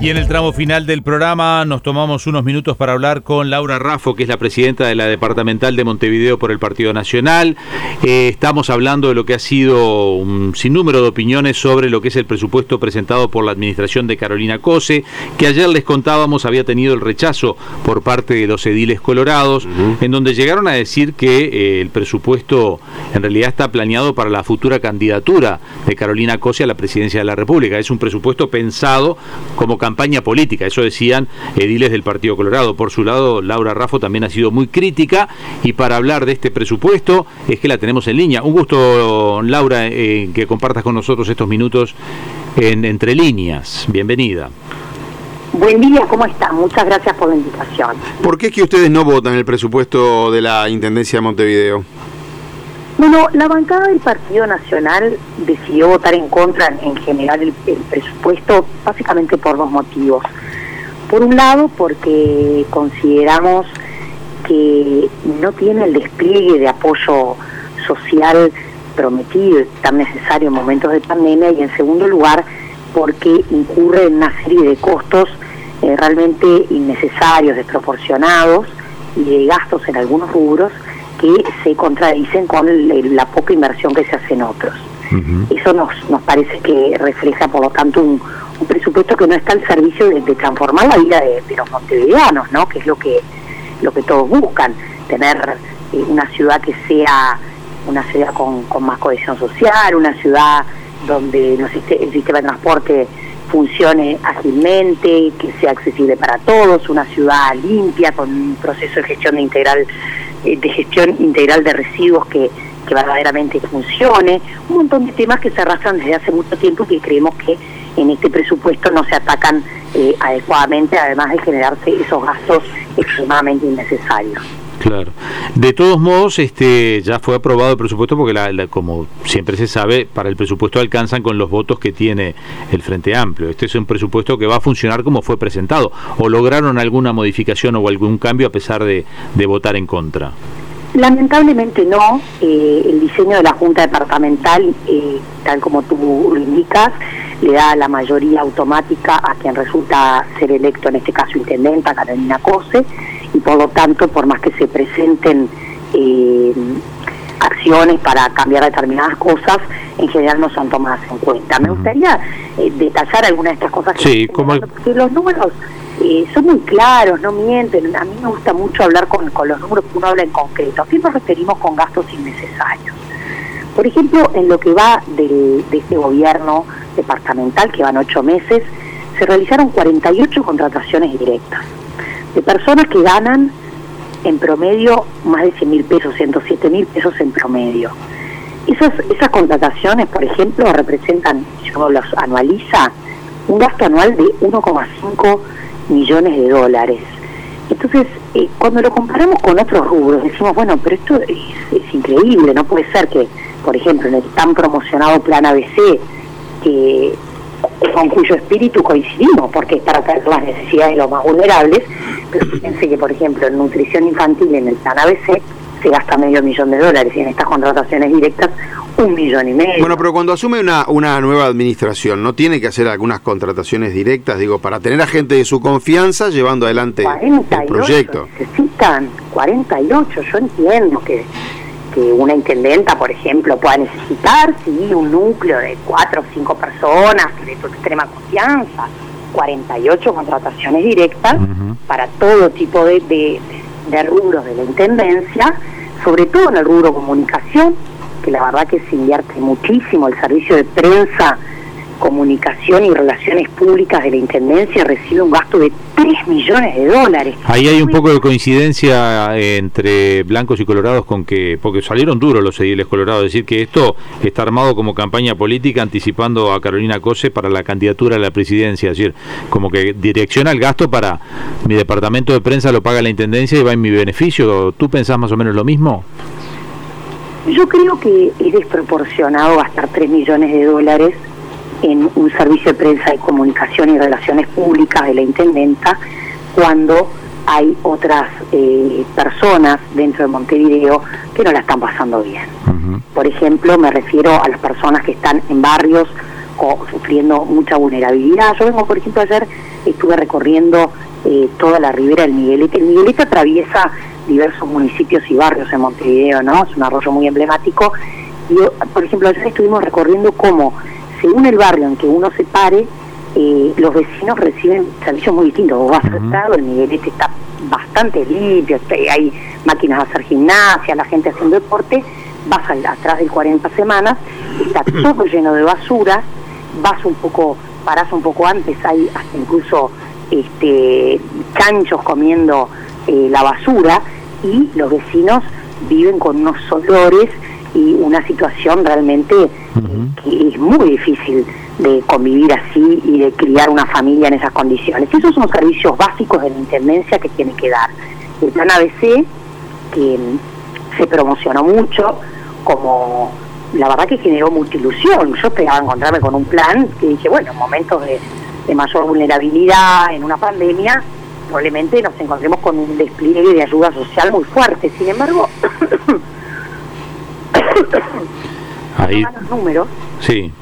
Y en el tramo final del programa nos tomamos unos minutos para hablar con Laura Raffo, que es la presidenta de la departamental de Montevideo por el Partido Nacional. Eh, estamos hablando de lo que ha sido un sinnúmero de opiniones sobre lo que es el presupuesto presentado por la administración de Carolina Cose, que ayer les contábamos había tenido el rechazo por parte de los ediles colorados, en donde llegaron a decir que eh, el presupuesto en realidad está planeado para la futura candidatura de Carolina Cose a la presidencia de la República. Es un presupuesto pensado como campaña política, eso decían ediles del Partido Colorado. Por su lado, Laura Raffo también ha sido muy crítica y para hablar de este presupuesto es que la tenemos en línea. Un gusto, Laura, eh, que compartas con nosotros estos minutos en Entre Líneas. Bienvenida. Buen día, ¿cómo están? Muchas gracias por la invitación. ¿Por qué es que ustedes no votan el presupuesto de la Intendencia de Montevideo? Bueno, la bancada del Partido Nacional decidió votar en contra en general el, presupuesto básicamente por dos motivos. Por un lado, porque consideramos que no tiene el despliegue de apoyo social prometido tan necesario en momentos de pandemia y en segundo lugar porque incurre en una serie de costos eh, realmente innecesarios, desproporcionados y de gastos en algunos rubros que se contradicen con la poca inversión que se hace en otros. Eso nos, nos parece que refleja, por lo tanto, un, presupuesto que no está al servicio de, transformar la vida de, los montevideanos, ¿no? que es lo que, lo que todos buscan, tener eh, una ciudad que sea una ciudad con, con más cohesión social, una ciudad donde no el sistema de transporte funcione ágilmente, que sea accesible para todos, una ciudad limpia, con un proceso de gestión integral de gestión integral de residuos que, verdaderamente funcione, un montón de temas que se arrastran desde hace mucho tiempo y que creemos que en este presupuesto no se atacan eh, adecuadamente, además de generarse esos gastos extremadamente innecesarios. Claro. De todos modos, este ya fue aprobado el presupuesto porque, la, como siempre se sabe, para el presupuesto alcanzan con los votos que tiene el Frente Amplio. Este es un presupuesto que va a funcionar como fue presentado. ¿O lograron alguna modificación o algún cambio a pesar de, votar en contra? Lamentablemente no. Eh, el diseño de la Junta Departamental, eh, tal como tú lo indicas, le da la mayoría automática a quien resulta ser electo, en este caso intendenta, Carolina Cose y por lo tanto, por más que se presenten eh, acciones para cambiar determinadas cosas, en general no son tomadas en cuenta. Me gustaría eh, detallar algunas de estas cosas. Sí, como porque los números eh, son muy claros, no mienten. A mí me gusta mucho hablar con, con los números que uno habla en concreto. ¿A qué nos referimos con gastos innecesarios? Por ejemplo, en lo que va de este gobierno departamental, que van ocho meses, se realizaron 48 contrataciones directas de personas que ganan en promedio más de 100 mil pesos, 107 mil pesos en promedio. Esas, esas contrataciones, por ejemplo, representan, si uno los anualiza, un gasto anual de 1,5 millones de dólares. Entonces, eh, cuando lo comparamos con otros rubros, decimos, bueno, pero esto es, increíble, no puede ser que, por ejemplo, en el tan promocionado plan ABC, que con cuyo espíritu coincidimos, porque es para las necesidades de los más vulnerables, pero fíjense que, por ejemplo, en nutrición infantil en el plan ABC se gasta medio millón de dólares y en estas contrataciones directas un millón y medio. Bueno, pero cuando asume una, una nueva administración, ¿no tiene que hacer algunas contrataciones directas, digo, para tener a gente de su confianza llevando adelante el proyecto? Necesitan 48, yo entiendo que que una intendenta, por ejemplo, pueda necesitar, sí, un núcleo de cuatro o cinco personas de tu extrema confianza, 48 contrataciones directas para todo tipo de, de, de rubros de la intendencia, sobre todo en el rubro comunicación, que la verdad que se invierte muchísimo, el servicio de prensa Comunicación y Relaciones Públicas de la Intendencia recibe un gasto de 3 millones de dólares. Ahí hay un poco de coincidencia entre blancos y colorados con que, porque salieron duros los ediles colorados, decir que esto está armado como campaña política anticipando a Carolina Cose para la candidatura a la presidencia, es decir, como que direcciona el gasto para mi departamento de prensa lo paga la Intendencia y va en mi beneficio. ¿Tú pensás más o menos lo mismo? Yo creo que es desproporcionado gastar 3 millones de dólares en un servicio de prensa y comunicación y relaciones públicas de la intendenta cuando hay otras eh, personas dentro de Montevideo que no la están pasando bien. Por ejemplo, me refiero a las personas que están en barrios o sufriendo mucha vulnerabilidad. Yo vengo, por ejemplo, ayer estuve recorriendo eh, toda la ribera del Miguelete. El Miguelete atraviesa diversos municipios y barrios en Montevideo, ¿no? Es un arroyo muy emblemático. Y, por ejemplo, ayer estuvimos recorriendo cómo, según el barrio en que uno se pare, eh, los vecinos reciben servicios muy distintos. Vos vas uh el Miguelete está bastante limpio, hay máquinas de hacer gimnasia, la gente haciendo deporte, vas atrás de 40 semanas, está todo lleno de basura, vas un poco, parás un poco antes, hay hasta incluso este, canchos comiendo eh, la basura y los vecinos viven con unos olores y una situación realmente que es muy difícil de convivir así y de criar una familia en esas condiciones. Esos son servicios básicos de la Intendencia que tiene que dar. El plan ABC, que se promocionó mucho como la verdad que generó mucha ilusión. Yo esperaba encontrarme con un plan que dije, bueno, en momentos de, mayor vulnerabilidad, en una pandemia, probablemente nos encontremos con un despliegue de ayuda social muy fuerte. Sin embargo, ahí los números. Sí.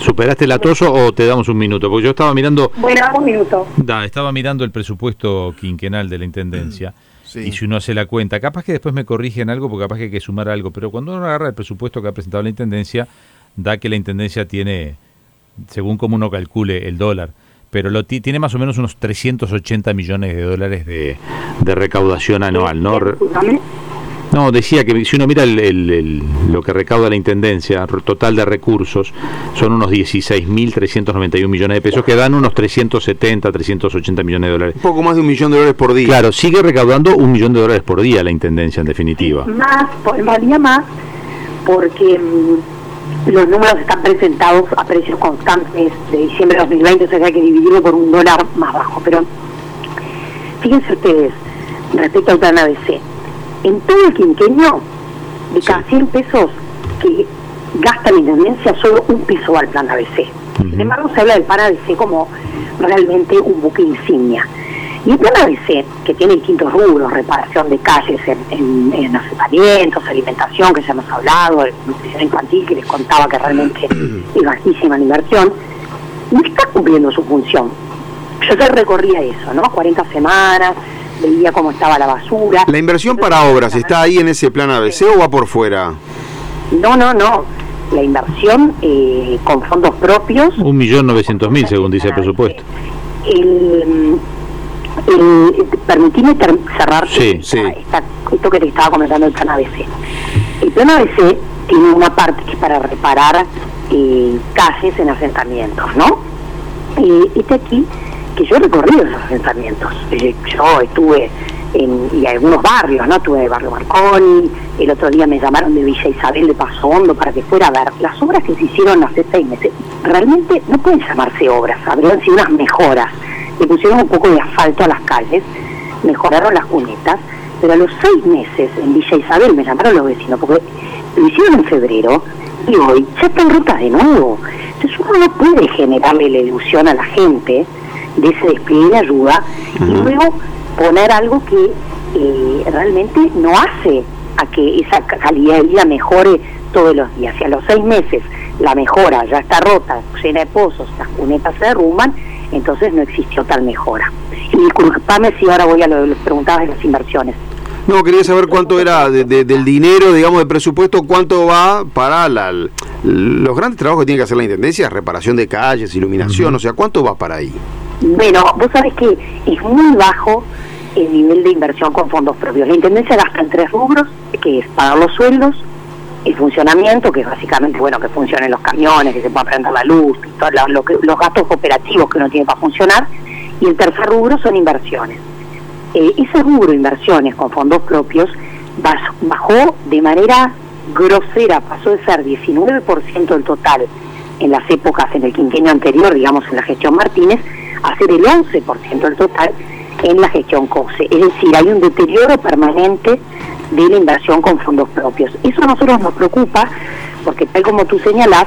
¿Superaste el atoso o te damos un minuto? Porque yo estaba mirando... Bueno, un minuto. Da, estaba mirando el presupuesto quinquenal de la Intendencia. Y si uno hace la cuenta, capaz que después me corrigen algo, porque capaz que hay que sumar algo, pero cuando uno agarra el presupuesto que ha presentado la Intendencia, da que la Intendencia tiene, según como uno calcule el dólar, pero lo tiene más o menos unos 380 millones de dólares de, de recaudación anual, ¿no? No, decía que si uno mira el, lo que recauda la Intendencia, total de recursos, son unos 16.391 millones de pesos, que dan unos 370, 380 millones de dólares. Un poco más de un millón de dólares por día. Claro, sigue recaudando un millón de dólares por día la Intendencia, en definitiva. Más, en realidad más, porque mm, los números están presentados a precios constantes de diciembre de 2020, o sea que hay que dividirlo por un dólar más bajo. Pero fíjense ustedes, respecto al plan ABC, en todo el quinquenio, de cada 100 pesos que gasta la intendencia, solo un peso va al plan ABC. Sin embargo, se habla del plan ABC como realmente un buque insignia. Y el plan ABC, que tiene distintos rubros, reparación de calles en, en, asentamientos, alimentación, que ya hemos hablado, nutrición infantil, que les contaba que realmente es bajísima la inversión, no está cumpliendo su función. Yo ya recorría eso, ¿no? 40 semanas, veía cómo estaba la basura. ¿La inversión para obras está ahí en ese plan ABC o va por fuera? No, no, no. La inversión eh, con fondos propios. Un millón novecientos mil, según dice el presupuesto. El, permitime cerrar sí, sí. esto que te estaba comentando el plan ABC. El plan ABC tiene una parte que es para reparar eh, calles en asentamientos, ¿no? Eh, este aquí que yo he recorrido esos asentamientos. Eh, yo estuve en y algunos barrios, ¿no? Estuve en el barrio Marconi, el otro día me llamaron de Villa Isabel de Paso Hondo para que fuera a ver. Las obras que se hicieron hace seis meses realmente no pueden llamarse obras, habrían sido unas mejoras. Le pusieron un poco de asfalto a las calles, mejoraron las cunetas, pero a los seis meses en Villa Isabel me llamaron los vecinos, porque lo hicieron en febrero y hoy ya está en ruta de nuevo. Entonces uno no puede generarle la ilusión a la gente de ese despliegue de ayuda y luego poner algo que eh, realmente no hace a que esa calidad de vida mejore todos los días. Si a los seis meses la mejora ya está rota, llena de pozos, las cunetas se derrumban, entonces no existió tal mejora. Y disculpame si ahora voy a lo que les preguntaba de las inversiones. No, quería saber cuánto era del dinero, digamos, de presupuesto, cuánto va para la, los grandes trabajos que tiene que hacer la Intendencia, reparación de calles, iluminación, o sea, ¿cuánto va para ahí? Bueno, vos sabés que es muy bajo el nivel de inversión con fondos propios. La Intendencia gasta en tres rubros, que es pagar los sueldos, el funcionamiento, que es básicamente, bueno, que funcionen los camiones, que se pueda prender la luz, todos los gastos operativos que uno tiene para funcionar, y el tercer rubro son inversiones. Eh, ese rubro, inversiones con fondos propios, bajó de manera grosera, pasó de ser 19% del total en las épocas, en el quinquenio anterior, digamos, en la gestión Martínez, hacer el 11% del total en la gestión COSE. Es decir, hay un deterioro permanente de la inversión con fondos propios. Eso a nosotros nos preocupa porque tal como tú señalás,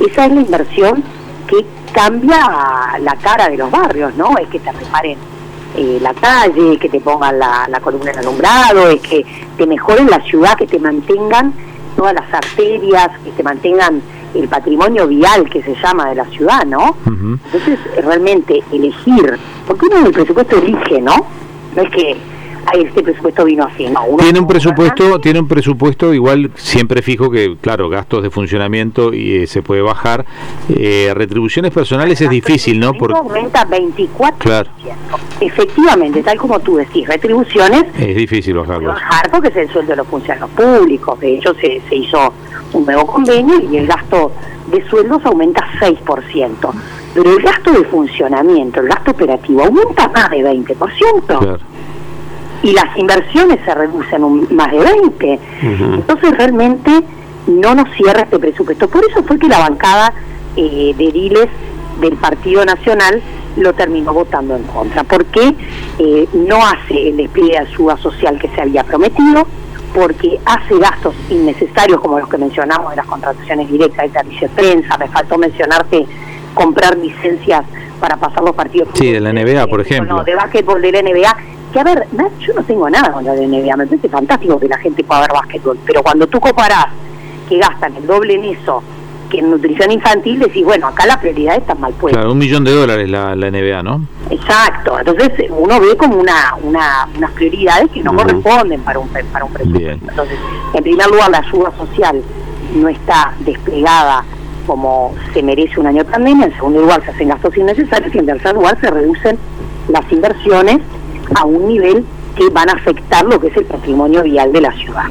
esa es la inversión que cambia la cara de los barrios, ¿no? Es que te reparen eh, la calle, que te pongan la, la columna de alumbrado, es que te mejoren la ciudad, que te mantengan todas las arterias, que te mantengan el patrimonio vial que se llama de la ciudad, ¿no? Entonces, realmente elegir, porque uno en el presupuesto elige, ¿no? No es que este presupuesto vino así, ¿no? tiene un presupuesto, tiene un presupuesto igual siempre fijo que, claro, gastos de funcionamiento y eh, se puede bajar. Eh, retribuciones personales es difícil, ¿no? Porque aumenta 24%. Claro. Efectivamente, tal como tú decís, retribuciones es difícil bajarlo. Bajar porque es el sueldo de los funcionarios públicos. De hecho, se, se hizo un nuevo convenio y el gasto de sueldos aumenta 6%. Pero el gasto de funcionamiento, el gasto operativo, aumenta más de 20%. Claro y las inversiones se reducen un, más de 20. Entonces realmente no nos cierra este presupuesto. Por eso fue que la bancada eh, de Diles del Partido Nacional lo terminó votando en contra, porque eh, no hace el despliegue de ayuda social que se había prometido, porque hace gastos innecesarios como los que mencionamos de las contrataciones directas de servicio de prensa, me faltó mencionarte comprar licencias para pasar los partidos. Sí, de la NBA, por ejemplo. No, de básquetbol de la NBA, que a ver, yo no tengo nada contra la NBA, me parece fantástico que la gente pueda ver básquetbol, pero cuando tú comparás que gastan el doble en eso que en nutrición infantil, decís, bueno, acá la prioridad está mal puesta. Claro, un millón de dólares la, la NBA, ¿no? Exacto, entonces uno ve como una, una unas prioridades que no corresponden para un, para un presupuesto. Entonces, en primer lugar, la ayuda social no está desplegada como se merece un año de pandemia, en segundo lugar se hacen gastos innecesarios y en tercer lugar se reducen las inversiones a un nivel que van a afectar lo que es el patrimonio vial de la ciudad.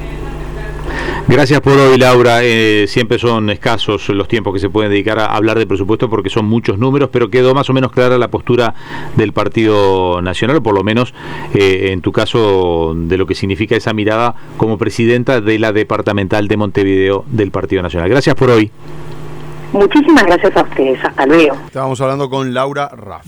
Gracias por hoy, Laura. Eh, siempre son escasos los tiempos que se pueden dedicar a hablar de presupuesto porque son muchos números, pero quedó más o menos clara la postura del Partido Nacional, o por lo menos eh, en tu caso de lo que significa esa mirada como presidenta de la departamental de Montevideo del Partido Nacional. Gracias por hoy. Muchísimas gracias a ustedes. Hasta luego. Estábamos hablando con Laura Raff.